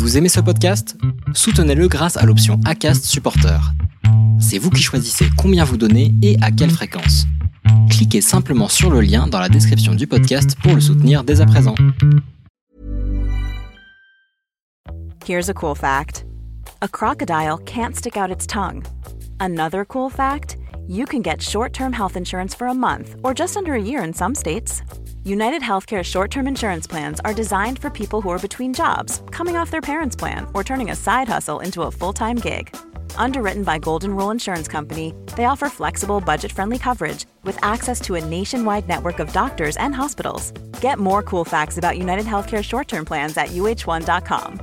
Vous aimez ce podcast? Soutenez-le grâce à l'option ACAST Supporter. C'est vous qui choisissez combien vous donnez et à quelle fréquence. Cliquez simplement sur le lien dans la description du podcast pour le soutenir dès à présent. Here's a cool fact a crocodile can't stick out its tongue. Another cool fact you can get short term health insurance for a month or just under a year in some states. United Healthcare short term insurance plans are designed for people who are between jobs, coming off their parents' plan, or turning a side hustle into a full time gig. Underwritten by Golden Rule Insurance Company, they offer flexible, budget friendly coverage with access to a nationwide network of doctors and hospitals. Get more cool facts about United Healthcare short term plans at uh1.com.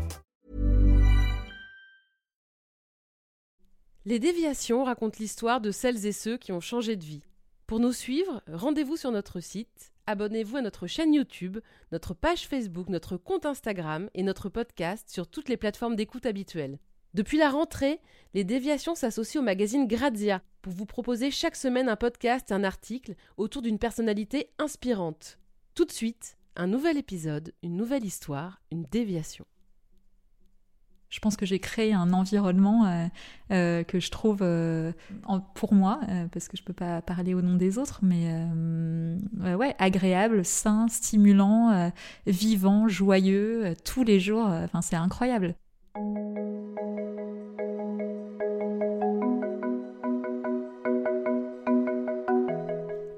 Les déviations racontent l'histoire de celles et ceux qui ont changé de vie. Pour nous suivre, rendez-vous sur notre site, abonnez-vous à notre chaîne YouTube, notre page Facebook, notre compte Instagram et notre podcast sur toutes les plateformes d'écoute habituelles. Depuis la rentrée, les déviations s'associent au magazine Grazia pour vous proposer chaque semaine un podcast et un article autour d'une personnalité inspirante. Tout de suite, un nouvel épisode, une nouvelle histoire, une déviation. Je pense que j'ai créé un environnement euh, euh, que je trouve euh, pour moi, parce que je peux pas parler au nom des autres, mais agréable, sain, stimulant, vivant, joyeux, tous les jours. Enfin, c'est incroyable.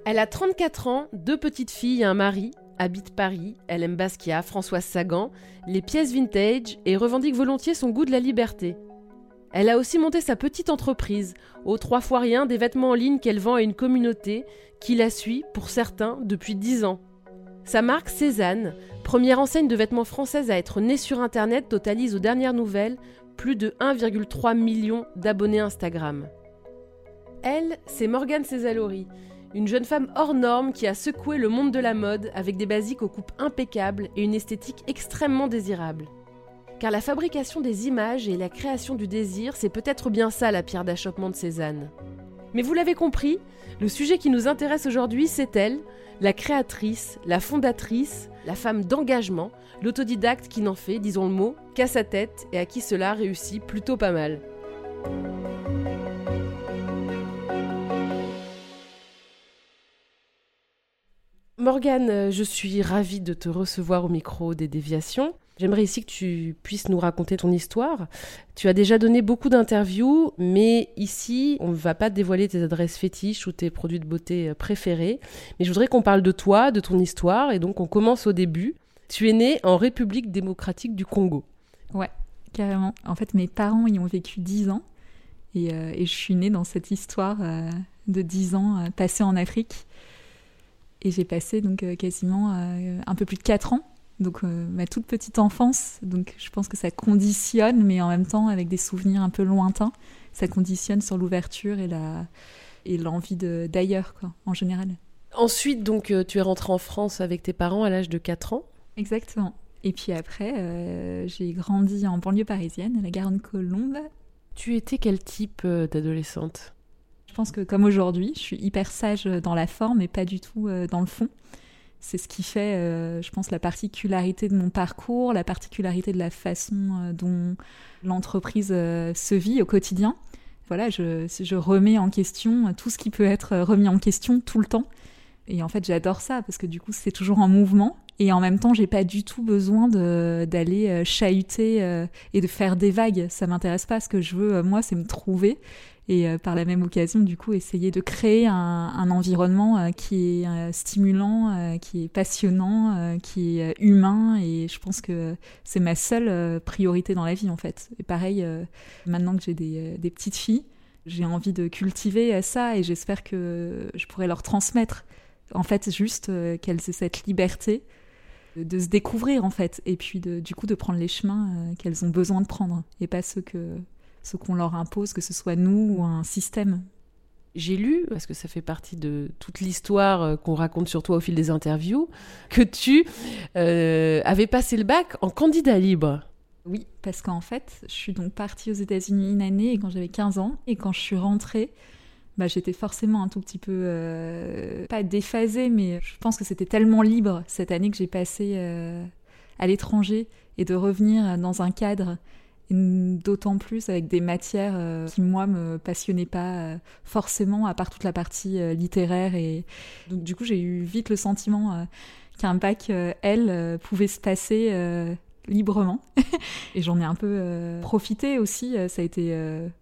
Elle a 34 ans, deux petites filles et un mari, habite Paris, elle aime Basquiat, Françoise Sagan, les pièces vintage et revendique volontiers son goût de la liberté. Elle a aussi monté sa petite entreprise, aux trois fois rien des vêtements en ligne qu'elle vend à une communauté qui la suit, pour certains, depuis 10 ans. Sa marque Cézanne, première enseigne de vêtements française à être née sur Internet, totalise aux dernières nouvelles plus de 1,3 million d'abonnés Instagram. Elle, c'est Morgane Césalori, une jeune femme hors norme qui a secoué le monde de la mode avec des basiques aux coupes impeccables et une esthétique extrêmement désirable. Car la fabrication des images et la création du désir, c'est peut-être bien ça la pierre d'achoppement de Cézanne. Mais vous l'avez compris, le sujet qui nous intéresse aujourd'hui, c'est elle, la créatrice, la fondatrice, la femme d'engagement, l'autodidacte qui n'en fait, disons le mot, qu'à sa tête et à qui cela réussit plutôt pas mal. Morgane, euh, je suis ravie de te recevoir au micro des déviations. J'aimerais ici que tu puisses nous raconter ton histoire. Tu as déjà donné beaucoup d'interviews, mais ici, on ne va pas dévoiler tes adresses fétiches ou tes produits de beauté euh, préférés. Mais je voudrais qu'on parle de toi, de ton histoire, et donc on commence au début. Tu es née en République démocratique du Congo. Ouais, carrément. En fait, mes parents y ont vécu 10 ans, et, euh, je suis née dans cette histoire de 10 ans passée en Afrique. Et j'ai passé donc euh, quasiment euh, un peu plus de 4 ans, donc euh, ma toute petite enfance. Donc je pense que ça conditionne, mais en même temps avec des souvenirs un peu lointains, ça conditionne sur l'ouverture et la et l'envie d'ailleurs quoi, en général. Ensuite, donc tu es rentrée en France avec tes parents à l'âge de 4 ans. Exactement. Et puis après, j'ai grandi en banlieue parisienne, à la Garonne-Colombe. Tu étais quel type d'adolescente? Pense que comme aujourd'hui, je suis hyper sage dans la forme et pas du tout euh, dans le fond. C'est ce qui fait, euh, je pense, la particularité de mon parcours, la particularité de la façon euh, dont l'entreprise se vit au quotidien. Voilà, je, je remets en question tout ce qui peut être remis en question tout le temps. Et en fait, j'adore ça parce que du coup, c'est toujours en mouvement. Et en même temps, j'ai pas du tout besoin d'aller chahuter et de faire des vagues. Ça m'intéresse pas. Ce que je veux, moi, c'est me trouver et euh, par la même occasion, du coup, essayer de créer un, environnement euh, qui est euh, stimulant, qui est passionnant, qui est humain. Et je pense que c'est ma seule priorité dans la vie, en fait. Et pareil, maintenant que j'ai des, petites filles, j'ai envie de cultiver ça et j'espère que je pourrai leur transmettre, en fait, juste qu'elles aient cette liberté de se découvrir en fait et puis du coup de prendre les chemins qu'elles ont besoin de prendre et pas ceux que ce qu'on leur impose, que ce soit nous ou un système. J'ai lu, parce que ça fait partie de toute l'histoire euh, qu'on raconte sur toi au fil des interviews, que tu euh, avais passé le bac en candidat libre. Oui, parce qu'en fait, je suis donc partie aux États-Unis une année quand j'avais 15 ans, et quand je suis rentrée, bah, j'étais forcément un tout petit peu, euh, pas déphasée, mais je pense que c'était tellement libre cette année que j'ai passée à l'étranger et de revenir dans un cadre d'autant plus avec des matières euh, qui moi me passionnaient pas euh, forcément à part toute la partie euh, littéraire et donc du coup j'ai eu vite le sentiment qu'un bac L pouvait se passer librement. Et j'en ai un peu profité aussi ça a été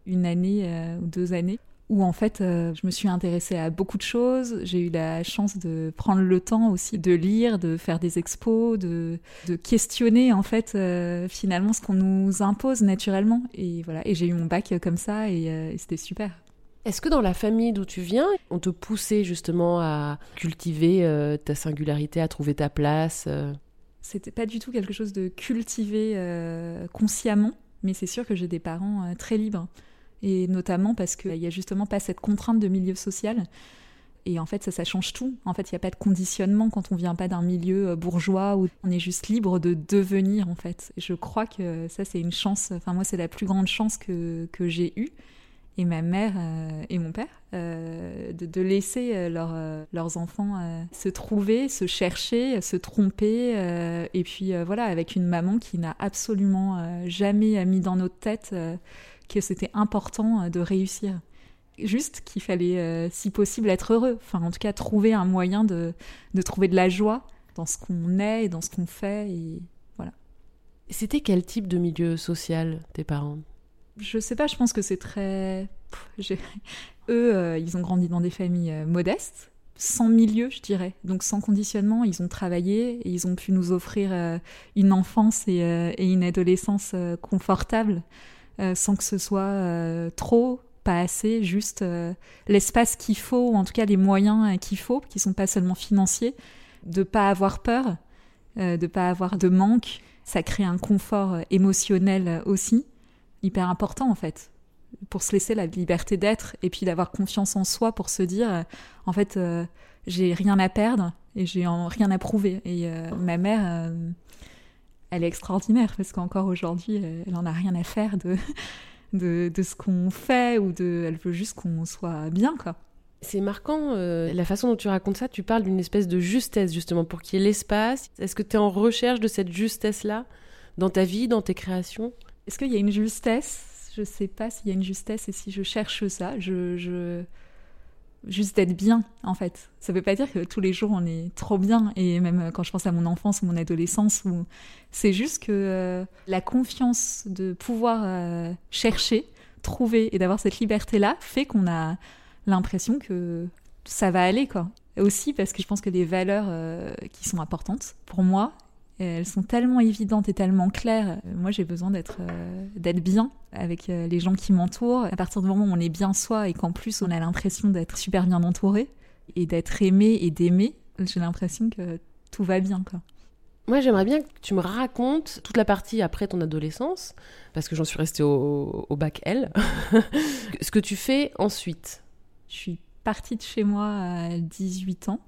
une année ou deux années où en fait euh, je me suis intéressée à beaucoup de choses. J'ai eu la chance de prendre le temps aussi de lire, de faire des expos, de, de questionner en fait euh, finalement ce qu'on nous impose naturellement. Et voilà, et j'ai eu mon bac comme ça et, euh, et c'était super. Est-ce que dans la famille d'où tu viens, on te poussait justement à cultiver ta singularité, à trouver ta place C'était pas du tout quelque chose de cultivé consciemment, mais c'est sûr que j'ai des parents très libres et notamment parce qu'il n'y a justement pas cette contrainte de milieu social. Et en fait, ça, change tout. En fait, il n'y a pas de conditionnement quand on vient pas d'un milieu euh, bourgeois où on est juste libre de devenir, en fait. Je crois que ça, c'est une chance. Enfin, moi, c'est la plus grande chance que, que j'ai eue. Et ma mère euh, et mon père, euh, de, de, laisser leurs enfants se trouver, se chercher, se tromper. et puis, voilà, avec une maman qui n'a absolument jamais mis dans notre tête que c'était important euh, de réussir. Juste qu'il fallait, euh, si possible, être heureux. Enfin, en tout cas, trouver un moyen de, de trouver de la joie dans ce qu'on est et dans ce qu'on fait. Et voilà. C'était quel type de milieu social, tes parents? Je sais pas, je pense que c'est très. Eux, euh, ils ont grandi dans des familles modestes, sans milieu, je dirais. Donc sans conditionnement, ils ont travaillé et ils ont pu nous offrir une enfance et, et une adolescence confortable. Euh, sans que ce soit euh, trop, pas assez, juste euh, l'espace qu'il faut, ou en tout cas les moyens qu'il faut, qui sont pas seulement financiers, de pas avoir peur, de pas avoir de manque. Ça crée un confort émotionnel aussi, hyper important en fait pour se laisser la liberté d'être et puis d'avoir confiance en soi pour se dire en fait j'ai rien à perdre et j'ai rien à prouver et ma mère elle est extraordinaire parce qu'encore aujourd'hui, elle en a rien à faire de, de, de ce qu'on fait ou de. Elle veut juste qu'on soit bien, quoi. C'est marquant, euh, la façon dont tu racontes ça, tu parles d'une espèce de justesse justement pour qu'il y ait l'espace. Est-ce que tu es en recherche de cette justesse-là dans ta vie, dans tes créations? Est-ce qu'il y a une justesse? Je sais pas s'il y a une justesse et si je cherche ça. Je, je juste d'être bien en fait. Ça veut pas dire que tous les jours on est trop bien et même quand je pense à mon enfance ou mon adolescence où c'est juste que euh, la confiance de pouvoir euh, chercher, trouver et d'avoir cette liberté là fait qu'on a l'impression que ça va aller quoi. Aussi parce que je pense que les valeurs euh, qui sont importantes pour moi elles sont tellement évidentes et tellement claires. Moi, j'ai besoin d'être euh, d'être bien avec euh, les gens qui m'entourent. À partir du moment où on est bien soi et qu'en plus on a l'impression d'être super bien entouré et d'être aimé et d'aimer, j'ai l'impression que tout va bien, quoi. Moi, j'aimerais bien que tu me racontes toute la partie après ton adolescence, parce que j'en suis restée au, au bac L. Ce que tu fais ensuite? Je suis partie de chez moi à 18 ans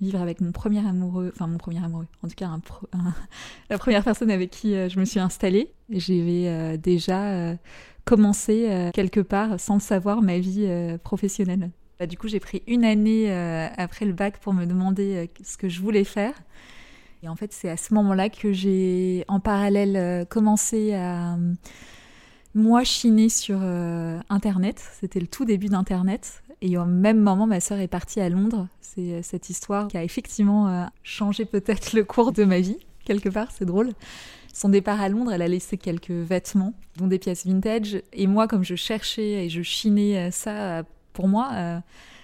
vivre avec mon premier amoureux, enfin mon premier amoureux, en tout cas la première personne avec qui euh, je me suis installée. J'avais euh, déjà euh, commencé quelque part, sans le savoir, ma vie professionnelle. Bah, du coup, j'ai pris une année après le bac pour me demander ce que je voulais faire. Et en fait, c'est à ce moment-là que j'ai, en parallèle, commencé à moi chiner sur Internet. C'était le tout début d'Internet. Et au même moment, ma sœur est partie à Londres. C'est euh, cette histoire qui a effectivement euh, changé peut-être le cours de ma vie, quelque part, c'est drôle. Son départ à Londres, elle a laissé quelques vêtements, dont des pièces vintage. Et moi, comme je cherchais et je chinais euh, ça pour moi,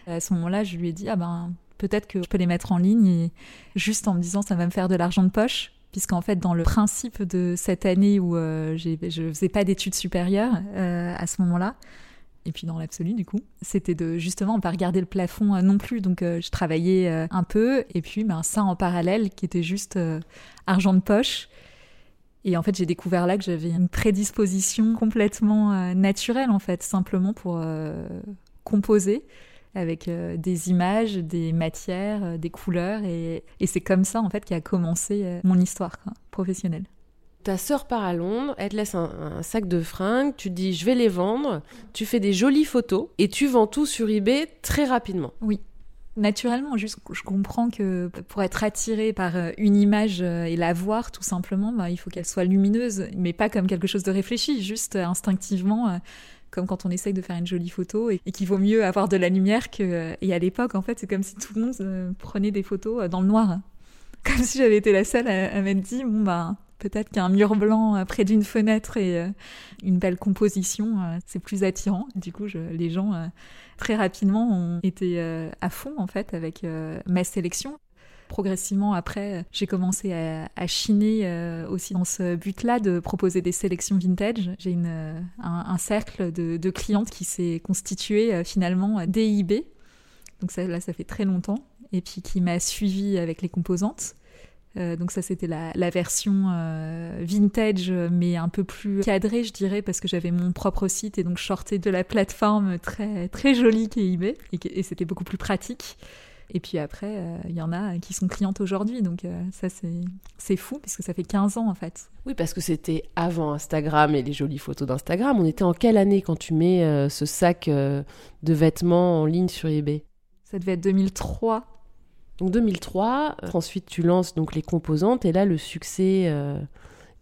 à ce moment-là, je lui ai dit, ah ben, peut-être que je peux les mettre en ligne, juste en me disant, ça va me faire de l'argent de poche puisqu'en fait dans le principe de cette année où je je faisais pas d'études supérieures à ce moment-là, et puis dans l'absolu du coup, c'était de justement pas regarder le plafond euh, non plus. Donc euh, je travaillais euh, un peu et puis ben, ça en parallèle qui était juste argent de poche. Et en fait, j'ai découvert là que j'avais une prédisposition complètement naturelle en fait, simplement pour composer avec des images, des matières, des couleurs et, et c'est comme ça en fait qu'a commencé mon histoire professionnelle. Ta sœur part à Londres, elle te laisse un, sac de fringues, tu dis je vais les vendre, tu fais des jolies photos et tu vends tout sur eBay très rapidement. Oui. naturellement. Juste, je comprends que pour être attiré par euh, une image euh, et la voir, tout simplement, bah, il faut qu'elle soit lumineuse, mais pas comme quelque chose de réfléchi, juste euh, instinctivement, comme quand on essaye de faire une jolie photo et, qu'il vaut mieux avoir de la lumière. Et à l'époque, en fait, c'est comme si tout le monde prenait des photos dans le noir. Comme si j'avais été la seule à, à m'être dit, bon, bah, peut-être qu'un mur blanc près d'une fenêtre et une belle composition, c'est plus attirant. Du coup, les gens très rapidement ont été euh, à fond en fait avec euh, ma sélection. Progressivement après, j'ai commencé à, chiner euh, aussi dans ce but-là de proposer des sélections vintage. J'ai un, cercle de, clientes qui s'est constitué finalement dès eBay. Donc ça, là, ça fait très longtemps. Et puis qui m'a suivi avec les composantes. Euh, donc ça c'était la, version euh, vintage mais un peu plus cadrée je dirais parce que j'avais mon propre site et donc je sortais de la plateforme très très jolie qu'est eBay et, c'était beaucoup plus pratique. Et puis après, euh, il y en a qui sont clientes aujourd'hui, donc ça c'est fou puisque ça fait 15 ans en fait. Oui, parce que c'était avant Instagram et les jolies photos d'Instagram. On était en quelle année quand tu mets ce sac de vêtements en ligne sur eBay? Ça devait être 2003. Donc 2003, euh, ensuite tu lances donc les composantes et là le succès euh,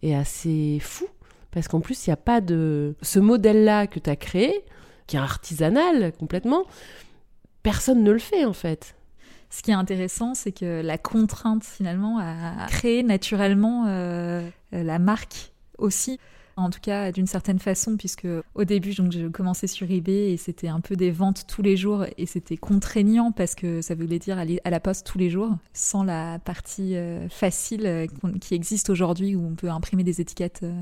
est assez fou parce qu'en plus il n'y a pas de ce modèle-là que tu as créé qui est artisanal complètement, personne ne le fait en fait. Ce qui est intéressant, c'est que la contrainte finalement a créé naturellement euh, la marque aussi en tout cas d'une certaine façon, puisque au début, donc, je commençais sur eBay et c'était un peu des ventes tous les jours et c'était contraignant parce que ça voulait dire aller à la poste tous les jours, sans la partie euh, facile euh, qui existe aujourd'hui où on peut imprimer des étiquettes. Euh,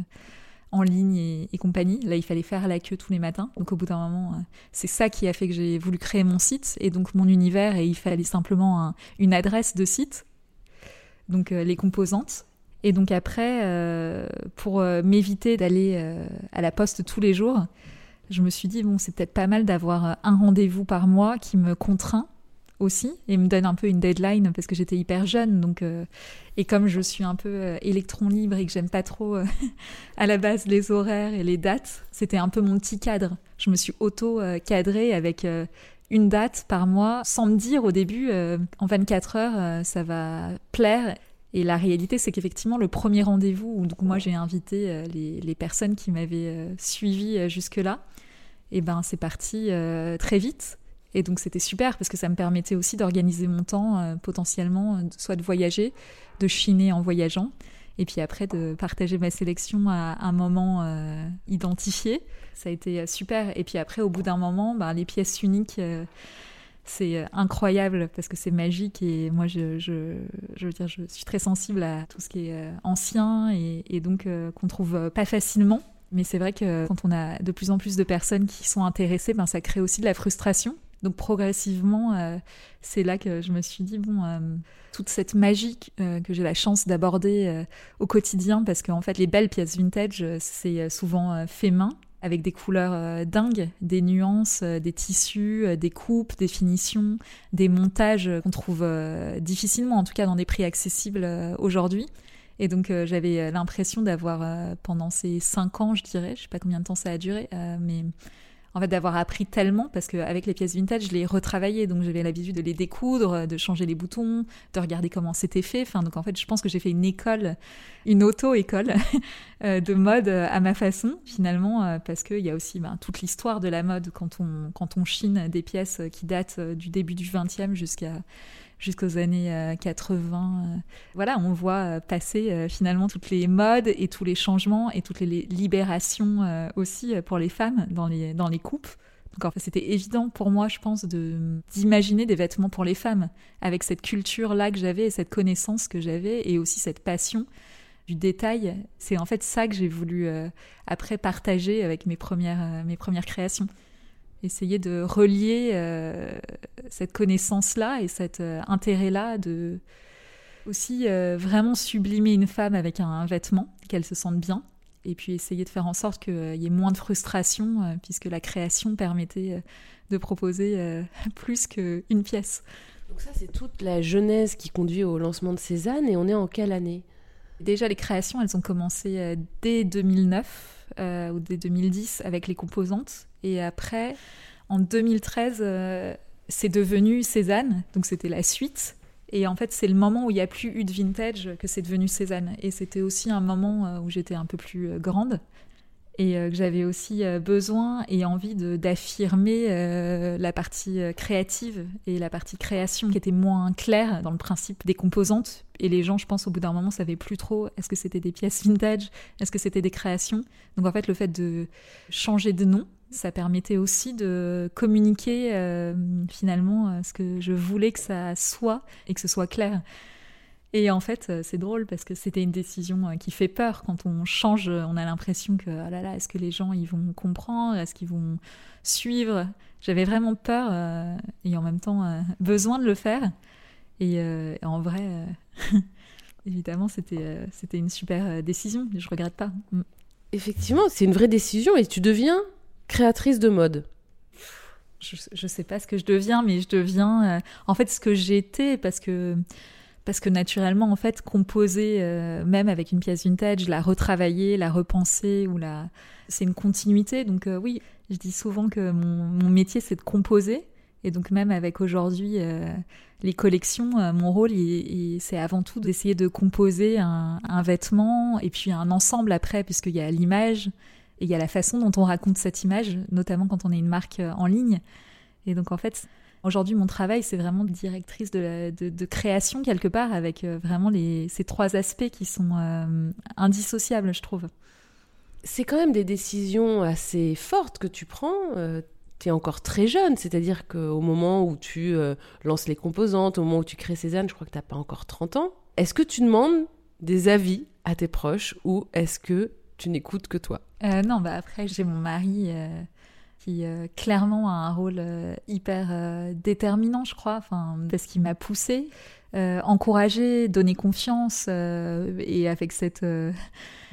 en ligne et, compagnie. Là, il fallait faire la queue tous les matins. Donc, au bout d'un moment, c'est ça qui a fait que j'ai voulu créer mon site et donc mon univers. Et il fallait simplement une adresse de site. Donc, les composantes. Et donc après, euh, pour euh, m'éviter d'aller euh, à la poste tous les jours, je me suis dit, bon, c'est peut-être pas mal d'avoir un rendez-vous par mois qui me contraint aussi et me donne un peu une deadline parce que j'étais hyper jeune. Donc, et comme je suis un peu électron libre et que j'aime pas trop à la base les horaires et les dates, c'était un peu mon petit cadre. Je me suis auto-cadrée avec une date par mois sans me dire au début, en 24 heures, ça va plaire et la réalité, c'est qu'effectivement, le premier rendez-vous où moi j'ai invité euh, les, personnes qui m'avaient euh, suivi euh, jusque-là, et eh ben c'est parti très vite. Et donc c'était super parce que ça me permettait aussi d'organiser mon temps potentiellement, soit de voyager, de chiner en voyageant, et puis après de partager ma sélection à un moment identifié. Ça a été super. Et puis après, au bout d'un moment, ben, les pièces uniques c'est euh, incroyable parce que c'est magique et moi je, je, je, veux dire je suis très sensible à tout ce qui est euh, ancien et, donc euh, qu'on trouve pas facilement. Mais c'est vrai que quand on a de plus en plus de personnes qui sont intéressées ben ça crée aussi de la frustration. Donc progressivement c'est là que je me suis dit bon toute cette magie que j'ai la chance d'aborder au quotidien parce qu'en fait les belles pièces vintage c'est souvent fait main avec des couleurs euh, dingues, des nuances, euh, des tissus, euh, des coupes, des finitions, des montages qu'on trouve difficilement, en tout cas dans des prix accessibles aujourd'hui. Et donc j'avais l'impression d'avoir, pendant ces cinq ans, je dirais, je sais pas combien de temps ça a duré, mais en fait d'avoir appris tellement parce qu'avec les pièces vintage je les retravaillais donc j'avais l'habitude de les découdre de changer les boutons de regarder comment c'était fait. Enfin donc en fait je pense que j'ai fait une école une auto école euh, de mode à ma façon finalement euh, parce qu'il y a aussi ben, toute l'histoire de la mode quand on quand on chine des pièces qui datent euh, du début du 20e jusqu'à jusqu'aux années 80. Euh, euh. Voilà, on voit euh, passer finalement toutes les modes et tous les changements et toutes les libérations aussi pour les femmes dans les, dans les coupes. Donc en fait, c'était évident pour moi, je pense, de d'imaginer des vêtements pour les femmes avec cette culture là que j'avais et cette connaissance que j'avais et aussi cette passion du détail. C'est en fait ça que j'ai voulu après partager avec mes premières mes premières créations essayer de relier euh, cette connaissance-là et cet euh, intérêt-là de aussi euh, vraiment sublimer une femme avec un, vêtement, qu'elle se sente bien, et puis essayer de faire en sorte qu'il y ait moins de frustration, puisque la création permettait de proposer plus qu'une pièce. Donc ça, c'est toute la genèse qui conduit au lancement de Cézanne, et on est en quelle année? Déjà, les créations, elles ont commencé dès 2009 ou dès 2010 avec les composantes. Et après, en 2013, euh, c'est devenu Cézanne, donc c'était la suite. Et en fait, c'est le moment où il n'y a plus eu de vintage que c'est devenu Cézanne. Et c'était aussi un moment où j'étais un peu plus grande et euh, que j'avais aussi euh, besoin et envie d'affirmer euh, la partie créative et la partie création qui était moins claire dans le principe des composantes. Et les gens, je pense, au bout d'un moment, savaient plus trop est-ce que c'était des pièces vintage, est-ce que c'était des créations. Donc en fait, le fait de changer de nom, ça permettait aussi de communiquer finalement ce que je voulais que ça soit et que ce soit clair. Et en fait, euh, c'est drôle parce que c'était une décision euh, qui fait peur. Quand on change, on a l'impression que, oh là là, est-ce que les gens ils vont comprendre? Est-ce qu'ils vont suivre? J'avais vraiment peur euh, et en même temps besoin de le faire. Et en vrai, évidemment, c'était c'était une super décision. Je regrette pas. Mm. Effectivement, c'est une vraie décision et tu deviens créatrice de mode. Je, je sais pas ce que je deviens, mais je deviens en fait ce que j'étais parce que parce que naturellement, en fait, composer, euh, même avec une pièce vintage, la retravailler, la repenser, ou la... c'est une continuité. Donc euh, oui, je dis souvent que mon, métier, c'est de composer. Et donc même avec aujourd'hui euh, les collections, mon rôle, c'est avant tout d'essayer de composer un, un, vêtement et puis un ensemble après, puisqu'il y a l'image et il y a la façon dont on raconte cette image, notamment quand on est une marque en ligne. Et donc en fait, Aujourd'hui, mon travail, c'est vraiment directrice de, création quelque part, avec euh, vraiment ces trois aspects qui sont euh, indissociables, je trouve. C'est quand même des décisions assez fortes que tu prends. Euh, tu es encore très jeune, c'est-à-dire qu'au moment où tu lances les composantes, au moment où tu crées Cézanne, je crois que tu n'as pas encore 30 ans. Est-ce que tu demandes des avis à tes proches ou est-ce que tu n'écoutes que toi Non, bah après, j'ai mon mari qui euh, clairement a un rôle euh, hyper euh, déterminant, je crois, parce qu'il m'a poussé, encouragé, donné confiance, et avec cette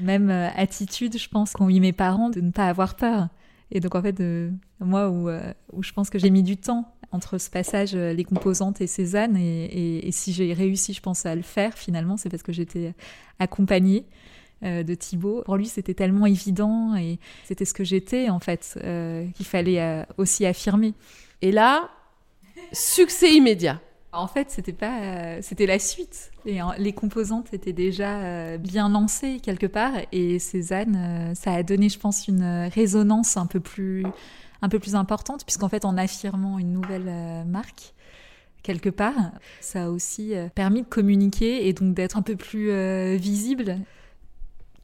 même attitude, je pense, qu'ont eu mes parents de ne pas avoir peur. Et donc en fait, moi, où, où je pense que j'ai mis du temps entre ce passage, les composantes et Cézanne, et si j'ai réussi, je pense, à le faire, finalement, c'est parce que j'étais accompagnée. Euh, de Thibaut. Pour lui, c'était tellement évident et c'était ce que j'étais en fait euh, qu'il fallait euh, aussi affirmer. Et là, succès immédiat. En fait, c'était pas, c'était la suite. Et les composantes étaient déjà bien lancées quelque part. Et Cézanne, ça a donné, je pense, une résonance un peu plus, un peu plus importante, puisqu'en fait, en affirmant une nouvelle marque, quelque part. Ça a aussi permis de communiquer et donc d'être un peu plus visible.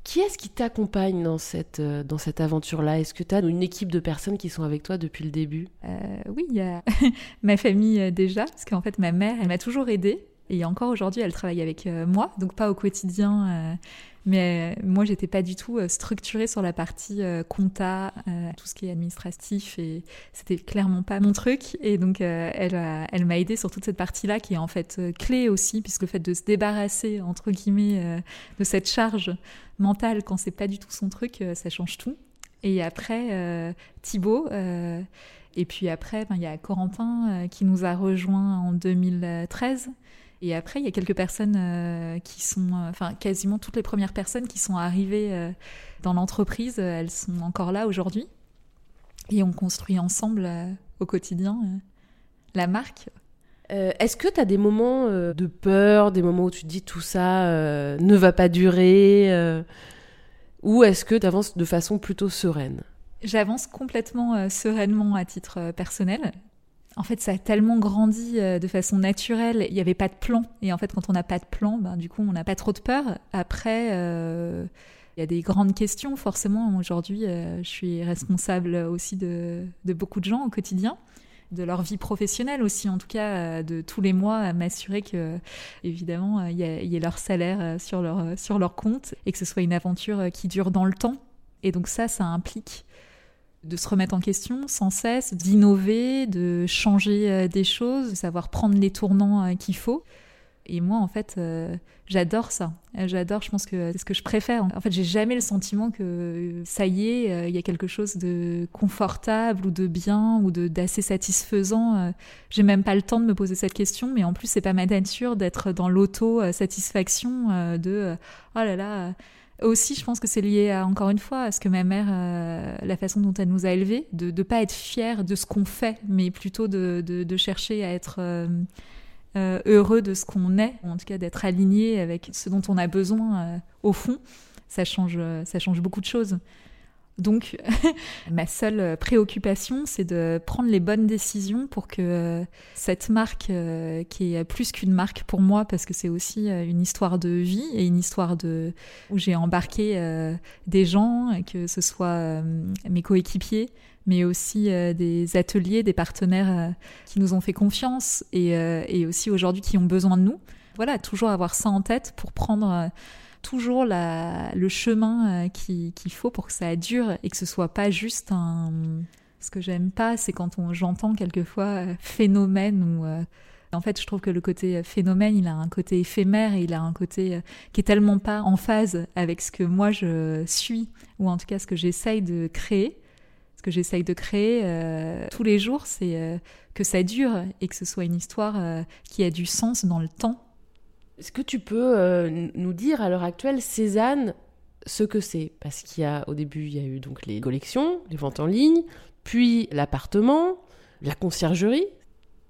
Qui est-ce qui t'accompagne dans cette, euh, dans cette aventure-là? Est-ce que tu as une équipe de personnes qui sont avec toi depuis le début? Euh, Oui, il y a ma famille euh, déjà, parce qu'en fait ma mère, elle m'a toujours aidée. Et encore aujourd'hui, elle travaille avec moi, donc pas au quotidien, mais euh, moi, j'étais pas du tout euh, structurée sur la partie euh, compta, tout ce qui est administratif, et c'était clairement pas mon truc. Et donc, elle, elle m'a aidée sur toute cette partie-là, qui est en fait clé aussi, puisque le fait de se débarrasser entre guillemets de cette charge mentale quand c'est pas du tout son truc, ça change tout. Et après, Thibaut. et puis après, ben, il y a Corentin qui nous a rejoints en 2013 et après, il y a quelques personnes euh, qui sont, euh, enfin quasiment toutes les premières personnes qui sont arrivées euh, dans l'entreprise, elles sont encore là aujourd'hui. Et on construit ensemble au quotidien la marque. Est-ce que tu as des moments de peur, des moments où tu te dis tout ça ne va pas durer Ou est-ce que tu avances de façon plutôt sereine? J'avance complètement sereinement à titre personnel en fait, ça a tellement grandi euh, de façon naturelle. Il n'y avait pas de plan. Et en fait, quand on n'a pas de plan, ben, du coup, on n'a pas trop de peur. Après, euh, il y a des grandes questions. Forcément, aujourd'hui, euh, je suis responsable aussi de, beaucoup de gens au quotidien de leur vie professionnelle aussi, en tout cas de tous les mois, à m'assurer que, évidemment, il y, ait leur salaire sur leur, sur leur compte et que ce soit une aventure qui dure dans le temps. Et donc ça, ça implique de se remettre en question sans cesse, d'innover, de changer euh, des choses, de savoir prendre les tournants euh, qu'il faut. Et moi, en fait, euh, j'adore ça. J'adore, je pense que c'est ce que je préfère. En fait, j'ai jamais le sentiment que ça y est, il y a quelque chose de confortable ou de bien ou d'assez satisfaisant. J'ai même pas le temps de me poser cette question, mais en plus, c'est pas ma nature d'être dans l'auto-satisfaction de oh là là, Aussi, je pense que c'est lié à, encore une fois à ce que ma mère, euh, la façon dont elle nous a élevés, de ne pas être fière de ce qu'on fait, mais plutôt de, chercher à être euh, euh, heureux de ce qu'on est, en tout cas d'être aligné avec ce dont on a besoin au fond. Ça change, ça change beaucoup de choses. Donc, ma seule préoccupation, c'est de prendre les bonnes décisions pour que euh, cette marque, euh, qui est plus qu'une marque pour moi, parce que c'est aussi euh, une histoire de vie et une histoire de où j'ai embarqué des gens, que ce soit mes coéquipiers, mais aussi des ateliers, des partenaires qui nous ont fait confiance et, et aussi aujourd'hui qui ont besoin de nous. Voilà, toujours avoir ça en tête pour prendre toujours le chemin euh, qu'il faut pour que ça dure et que ce soit pas juste un. Ce que j'aime pas, c'est quand j'entends quelquefois euh, phénomène ou. Euh, en fait, je trouve que le côté phénomène, il a un côté éphémère et il a un côté qui est tellement pas en phase avec ce que moi je suis, ou en tout cas ce que j'essaye de créer. Ce que j'essaye de créer tous les jours, c'est que ça dure et que ce soit une histoire qui a du sens dans le temps est-ce que tu peux euh, nous dire à l'heure actuelle, Cézanne, ce que c'est? Parce qu'il y a, au début, il y a eu donc les collections, les ventes en ligne, puis l'appartement, la conciergerie.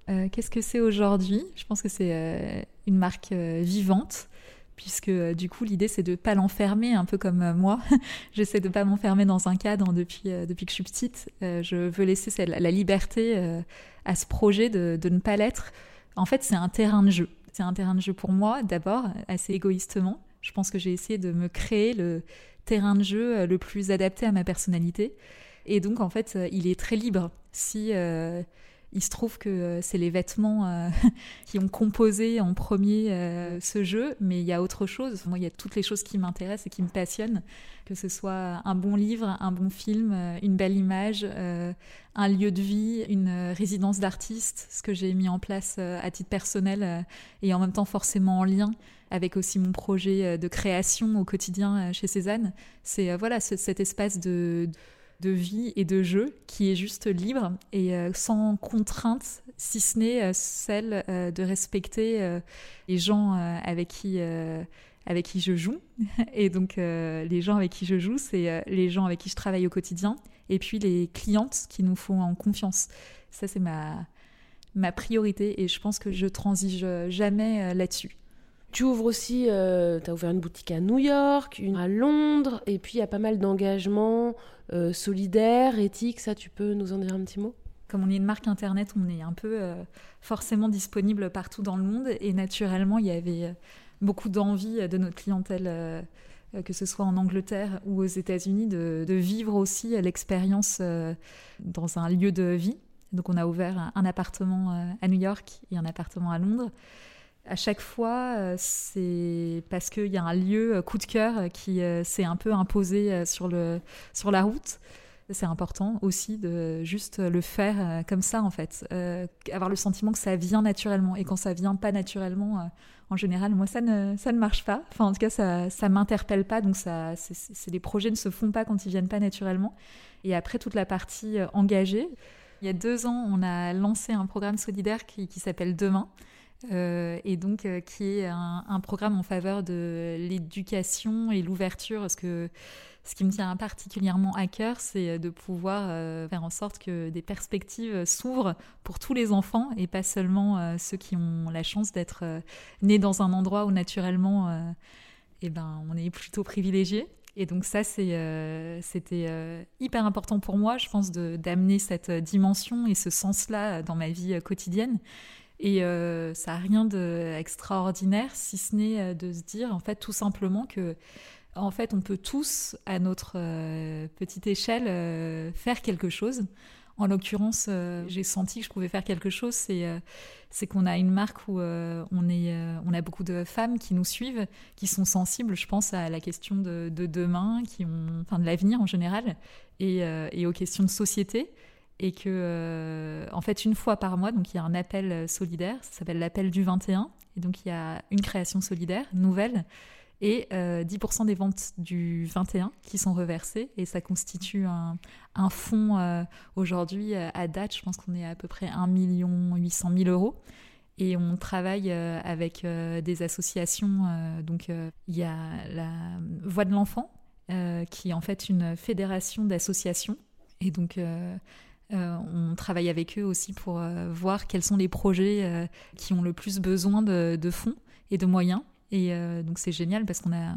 Euh, qu'est-ce que c'est aujourd'hui? Je pense que c'est euh, une marque vivante puisque du coup l'idée c'est de pas l'enfermer un peu comme moi. J'essaie de pas m'enfermer dans un cadre depuis, depuis que je suis petite. Je veux laisser la, liberté à ce projet de, de ne pas l'être. En fait c'est un terrain de jeu c'est un terrain de jeu pour moi, d'abord, assez égoïstement. Je pense que j'ai essayé de me créer le terrain de jeu euh, le plus adapté à ma personnalité. Et donc, en fait, euh, il est très libre. Si euh, il se trouve que c'est les vêtements qui ont composé en premier ce jeu, mais il y a autre chose. Moi, il y a toutes les choses qui m'intéressent et qui me passionnent, que ce soit un bon livre, un bon film, une belle image, un lieu de vie, une résidence d'artiste, ce que j'ai mis en place à titre personnel et en même temps forcément en lien avec aussi mon projet de création au quotidien chez Cézanne. C'est voilà cet espace de de vie et de jeu qui est juste libre et euh, sans contrainte, si ce n'est euh, celle euh, de respecter les gens avec qui avec qui je joue. Et donc les gens avec qui je joue, c'est les gens avec qui je travaille au quotidien et puis les clientes qui nous font en confiance. Ça c'est ma ma priorité et je pense que je transige jamais là-dessus. Tu ouvres aussi, euh, tu as ouvert une boutique à New York, une à Londres, et puis il y a pas mal d'engagements euh, solidaires, éthiques, ça tu peux nous en dire un petit mot? Comme on est une marque internet, on est un peu euh, forcément disponible partout dans le monde, et naturellement il y avait beaucoup d'envie de notre clientèle, que ce soit en Angleterre ou aux États-Unis, de, vivre aussi l'expérience dans un lieu de vie. Donc on a ouvert un appartement à New York et un appartement à Londres à chaque fois, euh, c'est parce qu'il y a un lieu euh, coup de cœur euh, qui s'est un peu imposé sur, le, sur la route. C'est important aussi de juste le faire comme ça, en fait. avoir le sentiment que ça vient naturellement. Et quand ça vient pas naturellement, en général, moi, ça ne, ça ne marche pas. Enfin, en tout cas, ça ne m'interpelle pas. Donc, ça, c'est, les projets ne se font pas quand ils viennent pas naturellement. Et après, toute la partie engagée. Il y a deux ans, on a lancé un programme solidaire qui s'appelle Demain euh, et donc euh, qui est un, programme en faveur de l'éducation et l'ouverture, parce que ce qui me tient particulièrement à cœur, c'est de pouvoir euh, faire en sorte que des perspectives s'ouvrent pour tous les enfants et pas seulement ceux qui ont la chance d'être nés dans un endroit où naturellement eh ben, on est plutôt privilégié. Et donc ça, c'était hyper important pour moi, je pense, d'amener cette dimension et ce sens-là dans ma vie quotidienne. Et euh, ça n'a rien d'extraordinaire, si ce n'est euh, de se dire, en fait, tout simplement que, en fait, on peut tous, à notre euh, petite échelle, faire quelque chose. En l'occurrence, j'ai senti que je pouvais faire quelque chose. C'est qu'on a une marque où on, est, on a beaucoup de femmes qui nous suivent, qui sont sensibles, je pense, à la question de, de demain, qui ont, enfin, de l'avenir en général, et, et, aux questions de société et que euh, en fait une fois par mois donc il y a un appel euh, solidaire ça s'appelle l'appel du 21 et donc il y a une création solidaire nouvelle et 10% euh, des ventes du 21 qui sont reversées et ça constitue un, fonds aujourd'hui à date je pense qu'on est à, peu près 1 800 000 euros Et on travaille avec des associations. donc, il y a la Voix de l'enfant, qui est en fait une fédération d'associations. Et donc, on travaille avec eux aussi pour voir quels sont les projets qui ont le plus besoin de, de fonds et de moyens. Et donc, c'est génial parce qu'on a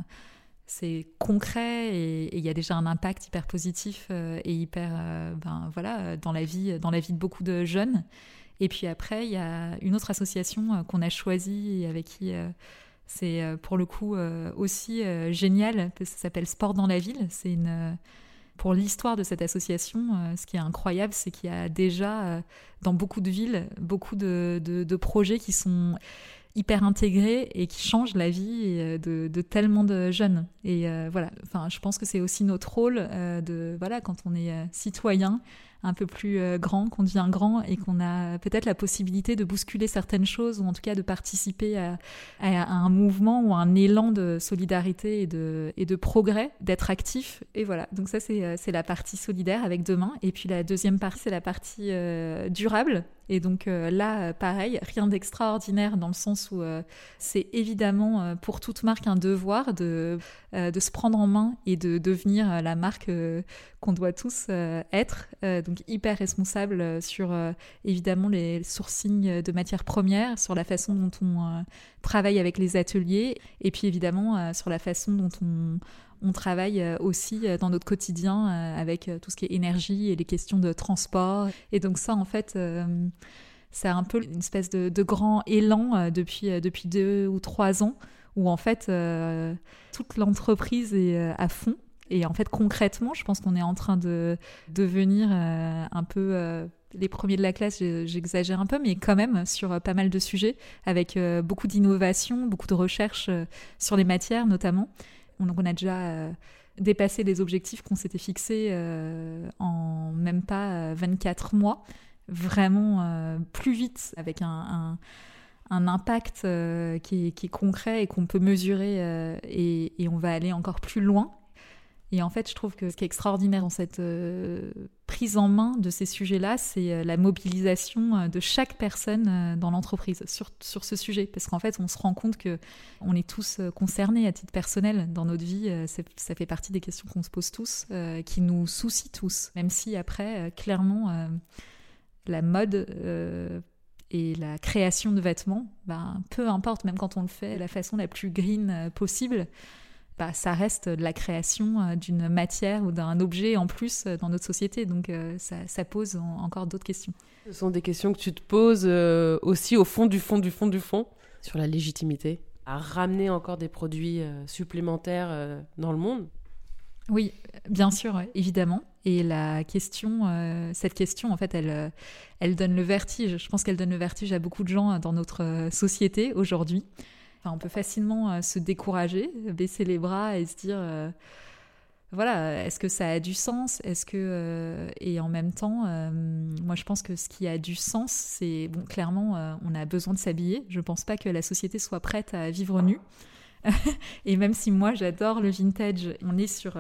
c'est concret et il y a déjà un impact hyper positif euh, et hyper euh, ben voilà dans la vie dans la vie de beaucoup de jeunes et puis après il y a une autre association euh, qu'on a choisie et avec qui c'est pour le coup aussi génial ça s'appelle Sport dans la ville c'est une pour l'histoire de cette association, ce qui est incroyable, c'est qu'il y a déjà dans beaucoup de villes beaucoup de, projets qui sont hyper intégré et qui change la vie euh, de, de tellement de jeunes. Et euh, voilà, enfin, je pense que c'est aussi notre rôle euh, de voilà quand on est citoyen un peu plus euh, grand, qu'on devient grand et qu'on a peut-être la possibilité de bousculer certaines choses ou en tout cas de participer à, un mouvement ou un élan de solidarité et de, et de progrès, d'être actif. Et voilà, donc ça c'est, euh, la partie solidaire avec demain. Et puis la deuxième partie, c'est la partie euh, durable. Et donc là, pareil, rien d'extraordinaire dans le sens où c'est évidemment pour toute marque un devoir de, de se prendre en main et de devenir la marque qu'on doit tous être. donc hyper responsable euh, sur euh, évidemment les sourcings de matières premières, sur la façon dont on euh, travaille avec les ateliers et puis évidemment sur la façon dont on, on travaille aussi dans notre quotidien avec tout ce qui est énergie et les questions de transport. Et donc ça, en fait, c'est un peu une espèce de, grand élan depuis, depuis deux ou trois ans où en fait toute l'entreprise est à fond et en fait, concrètement, je pense qu'on est en train de devenir euh, un peu euh, les premiers de la classe, j'exagère un peu, mais quand même sur euh, pas mal de sujets, avec beaucoup d'innovation, beaucoup de recherches sur les matières notamment. On, a déjà dépassé les objectifs qu'on s'était fixés en même pas 24 mois, vraiment plus vite, avec un, impact qui, est, concret et qu'on peut mesurer et, on va aller encore plus loin. Et en fait, je trouve que ce qui est extraordinaire dans cette euh, prise en main de ces sujets-là, c'est euh, la mobilisation euh, de chaque personne dans l'entreprise sur, sur ce sujet. Parce qu'en fait, on se rend compte que on est tous concernés à titre personnel dans notre vie. ça fait partie des questions qu'on se pose tous, qui nous soucient tous. Même si après, clairement, la mode et la création de vêtements, ben, peu importe, même quand on le fait de la façon la plus green possible, bah, ça reste de la création euh, d'une matière ou d'un objet en plus euh, dans notre société. Donc euh, ça, pose encore d'autres questions. Ce sont des questions que tu te poses aussi au fond du fond du fond du fond sur la légitimité à ramener encore des produits supplémentaires dans le monde. Oui, bien sûr, évidemment. Et la question, cette question, en fait, elle, elle donne le vertige. Je pense qu'elle donne le vertige à beaucoup de gens dans notre société aujourd'hui on peut facilement euh, se décourager, baisser les bras et se dire euh, voilà, est-ce que ça a du sens? Est-ce que euh, et en même temps, moi je pense que ce qui a du sens, c'est bon, clairement, on a besoin de s'habiller. Je pense pas que la société soit prête à vivre nue. et même si moi j'adore le vintage, on est sur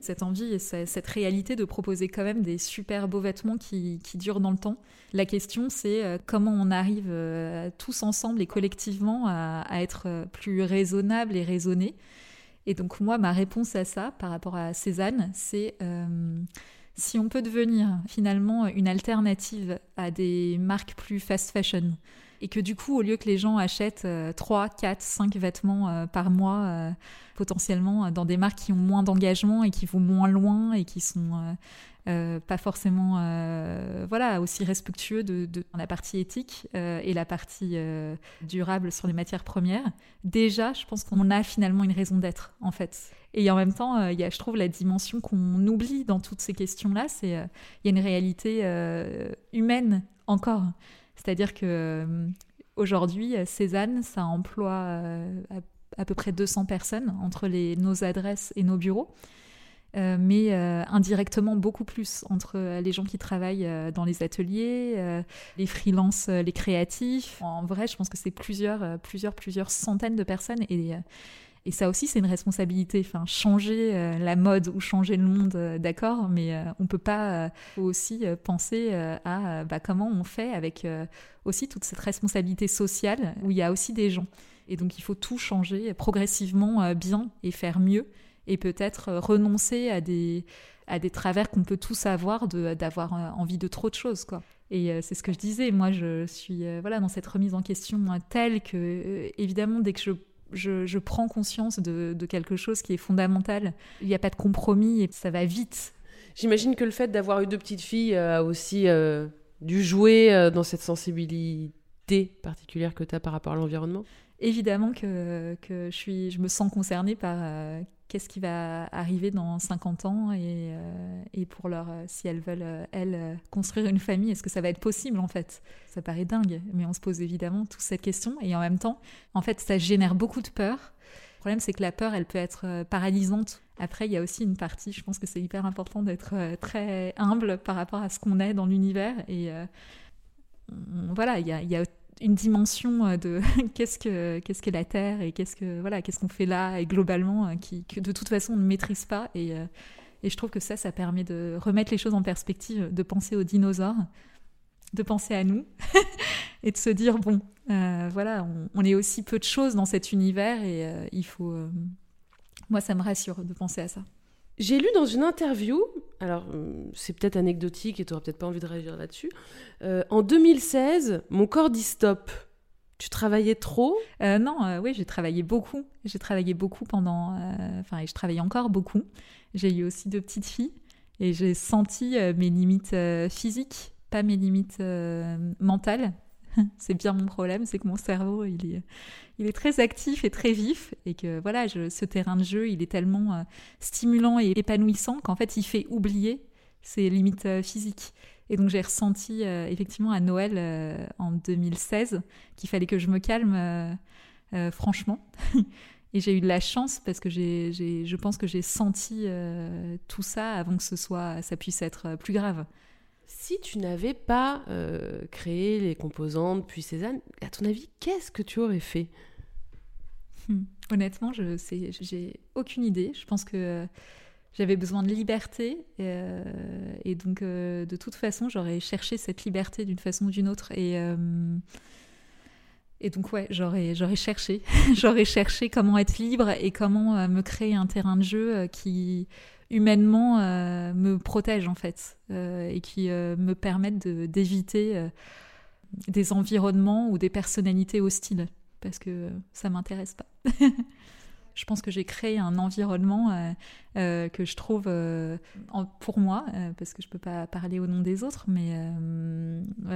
cette envie et cette réalité de proposer quand même des super beaux vêtements qui, qui durent dans le temps. La question, c'est euh, comment on arrive euh, tous ensemble et collectivement à, être euh, plus raisonnable et raisonné. Et donc moi, ma réponse à ça, par rapport à Cézanne, c'est si on peut devenir finalement une alternative à des marques plus fast fashion, et que du coup, au lieu que les gens achètent 3, 4, 5 vêtements par mois, potentiellement dans des marques qui ont moins d'engagement et qui vont moins loin et qui sont euh, pas forcément euh, voilà aussi respectueux de, la partie éthique euh, et la partie durable sur les matières premières. Déjà, je pense qu'on a finalement une raison d'être en fait. Et en même temps, il y a, je trouve, la dimension qu'on oublie dans toutes ces questions-là, c'est il y a une réalité humaine encore. C'est-à-dire que aujourd'hui, Cézanne, ça emploie à, à, peu près 200 personnes entre nos adresses et nos bureaux. Euh, mais euh, indirectement beaucoup plus entre euh, les gens qui travaillent dans les ateliers, les freelances, les créatifs. En vrai, je pense que c'est plusieurs, plusieurs, plusieurs centaines de personnes Et ça aussi, c'est une responsabilité. Enfin, changer la mode ou changer le monde, d'accord, mais on peut pas aussi penser à bah, comment on fait avec aussi toute cette responsabilité sociale où il y a aussi des gens. Et donc, il faut tout changer progressivement bien et faire mieux et peut-être renoncer à des, à des travers qu'on peut tous avoir d'avoir envie de trop de choses, quoi. Et euh, c'est ce que je disais, moi je suis euh, voilà dans cette remise en question euh, telle que évidemment dès que je je, prends conscience de, de, quelque chose qui est fondamental. Il n'y a pas de compromis et ça va vite. J'imagine que le fait d'avoir eu deux petites filles a aussi dû jouer dans cette sensibilité particulière que tu as par rapport à l'environnement Évidemment que, je, me sens concernée par qu'est-ce qui va arriver dans 50 ans et, euh, et pour leur, euh, si elles veulent, euh, elles, construire une famille, est-ce que ça va être possible en fait? Ça paraît dingue, mais on se pose évidemment toute cette question et en même temps, en fait, ça génère beaucoup de peur. Le problème, c'est que la peur, elle peut être paralysante. Après, il y a aussi une partie, je pense que c'est hyper important d'être très humble par rapport à ce qu'on est dans l'univers et voilà, il y a une dimension euh, de qu'est-ce que qu'est-ce que la Terre et qu'est-ce que voilà qu'est-ce qu'on fait là et globalement euh, qui que de toute façon on ne maîtrise pas. Et euh, et je trouve que ça ça permet de remettre les choses en perspective de penser aux dinosaures de penser à nous et de se dire bon voilà on, est aussi peu de choses dans cet univers et il faut moi ça me rassure de penser à ça j'ai lu dans une interview, alors hum, c'est peut-être anecdotique et tu n'auras peut-être pas envie de réagir là-dessus. Euh, en 2016, mon corps dit stop. Tu travaillais trop? Euh, Non, euh, oui, j'ai travaillé beaucoup. J'ai travaillé beaucoup pendant. Enfin, et je travaille encore beaucoup. J'ai eu aussi deux petites filles et j'ai senti mes limites physiques, pas mes limites mentales. c'est bien mon problème, c'est que mon cerveau, il est, très actif et très vif, et que voilà, ce terrain de jeu, il est tellement euh, stimulant et épanouissant qu'en fait, il fait oublier ses limites euh, physiques. Et donc j'ai ressenti euh, effectivement à Noël en 2016 qu'il fallait que je me calme, franchement. et j'ai eu de la chance parce que je pense que j'ai senti tout ça avant que ce soit, ça puisse être plus grave. Si tu n'avais pas euh, créé les composantes puis Cézanne, à ton avis, qu'est-ce que tu aurais fait? Hmm. Honnêtement, je sais, j'ai aucune idée. Je pense que euh, j'avais besoin de liberté euh, et donc de toute façon, j'aurais cherché cette liberté d'une façon ou d'une autre et donc ouais, j'aurais cherché, j'aurais cherché comment être libre et comment me créer un terrain de jeu qui humainement euh, me protègent en fait euh, et qui euh, me permettent d'éviter des environnements ou des personnalités hostiles parce que ça m'intéresse pas. je pense que j'ai créé un environnement que je trouve pour moi, parce que je peux pas parler au nom des autres, mais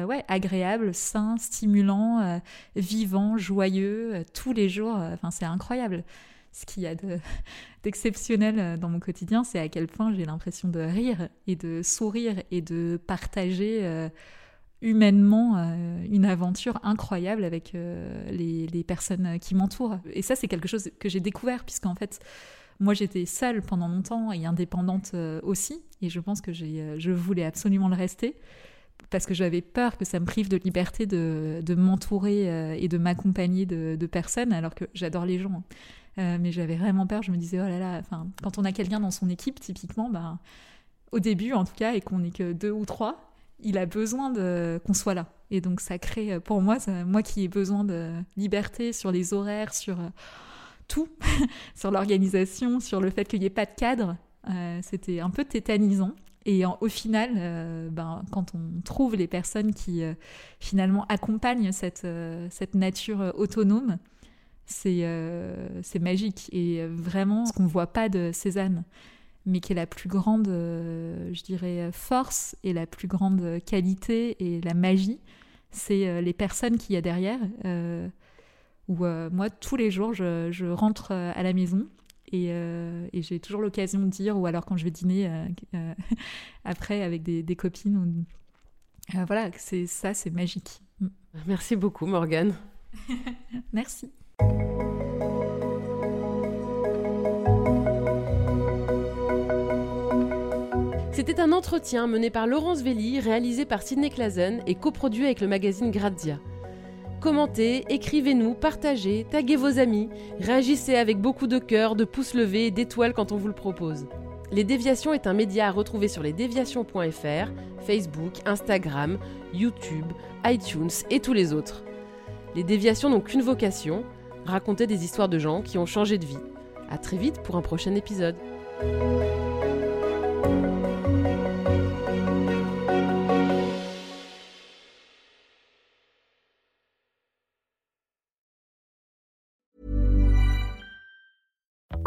ouais, agréable, sain, stimulant, vivant, joyeux, tous les jours. Enfin, c'est incroyable ce qu'il y a d'exceptionnel euh, dans mon quotidien, c'est à quel point j'ai l'impression de rire et de sourire et de partager euh, humainement euh, une aventure incroyable avec les, personnes qui m'entourent. Et ça, c'est quelque chose que j'ai découvert, puisqu'en fait, moi, j'étais seule pendant longtemps et indépendante aussi, et je pense que je voulais absolument le rester parce que j'avais peur que ça me prive de liberté de, m'entourer et de m'accompagner de, de, personnes, alors que j'adore les gens. Euh, mais j'avais vraiment peur. Je me disais, oh là là, enfin, quand on a quelqu'un dans son équipe, typiquement, bah, au début en tout cas, et qu'on n'est que deux ou trois, il a besoin de qu'on soit là. Et donc ça crée, euh, pour moi, moi qui ai besoin de liberté sur les horaires, sur euh, tout, sur l'organisation, sur le fait qu'il n'y ait pas de cadre, c'était un peu tétanisant. Et au final, ben, quand on trouve les personnes qui finalement accompagnent cette, cette nature autonome, euh, c'est magique. Et euh, vraiment, ce qu'on ne voit pas de Cézanne, mais qui est la plus grande, euh, je dirais, force et la plus grande qualité et la magie, c'est les personnes qu'il y a derrière. où moi, tous les jours, je, rentre à la maison et, j'ai toujours l'occasion de dire, ou alors quand je vais dîner après avec des, des copines, voilà, c'est ça, c'est magique. Merci beaucoup, Morgane. Merci. C'était un entretien mené par Laurence Velli, réalisé par Sidney Clazen et coproduit avec le magazine Grazia. Commentez, écrivez-nous, partagez, taguez vos amis, réagissez avec beaucoup de cœur, de pouces levés et d'étoiles quand on vous le propose. Les Déviations est un média à retrouver sur lesdéviations.fr, Facebook, Instagram, YouTube, iTunes et tous les autres. Les Déviations n'ont qu'une vocation, raconter des histoires de gens qui ont changé de vie. À très vite pour un prochain épisode.